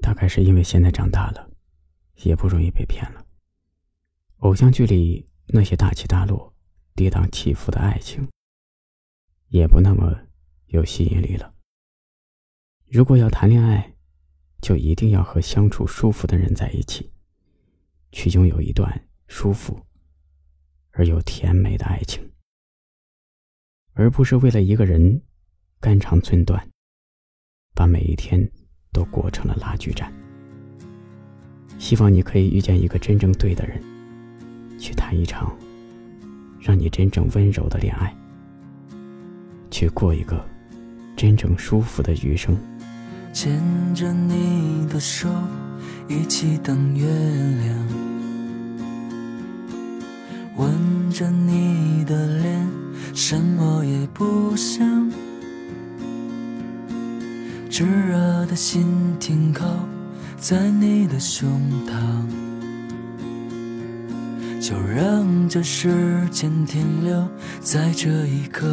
大概是因为现在长大了，也不容易被骗了。偶像剧里那些大起大落、跌宕起伏的爱情，也不那么有吸引力了。如果要谈恋爱，就一定要和相处舒服的人在一起，去拥有一段舒服而又甜美的爱情，而不是为了一个人肝肠寸断，把每一天都过成了拉锯战。希望你可以遇见一个真正对的人。去谈一场让你真正温柔的恋爱，去过一个真正舒服的余生。牵着你的手，一起等月亮，吻着你的脸，什么也不想，炙热的心停靠在你的胸膛。就让这时间停留在这一刻。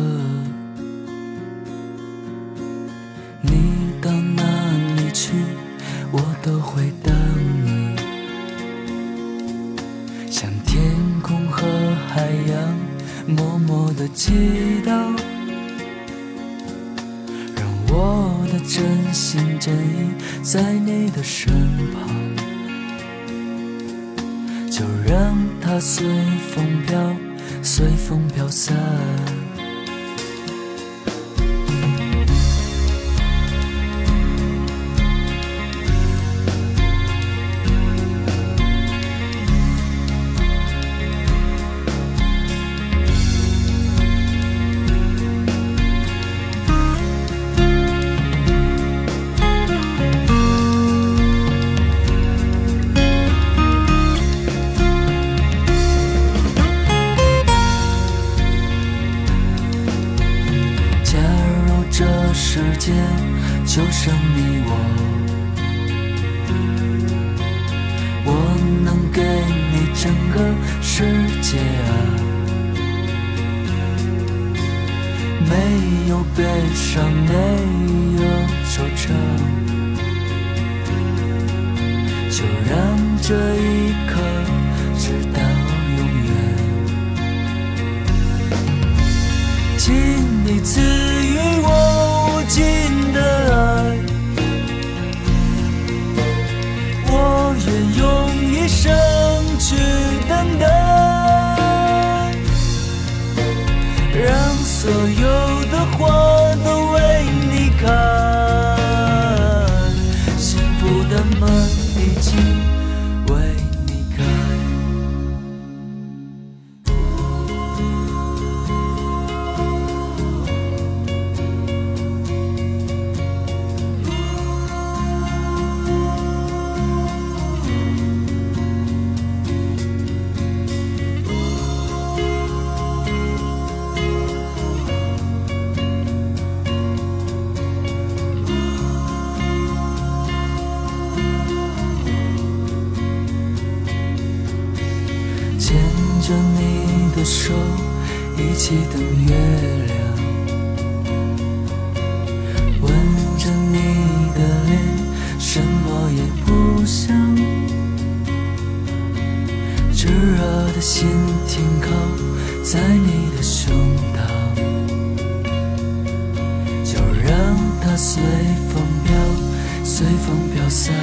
你到哪里去，我都会等你。像天空和海洋，默默的祈祷，真心真意在你的身旁。就让它随风飘，随风飘散。这世界就剩你我，我能给你整个世界啊！没有悲伤，没有惆怅，就让这所有的花着你的手，一起等月亮，吻着你的脸，什么也不想，炙热的心停靠在你的胸膛，就让它随风飘，随风飘散。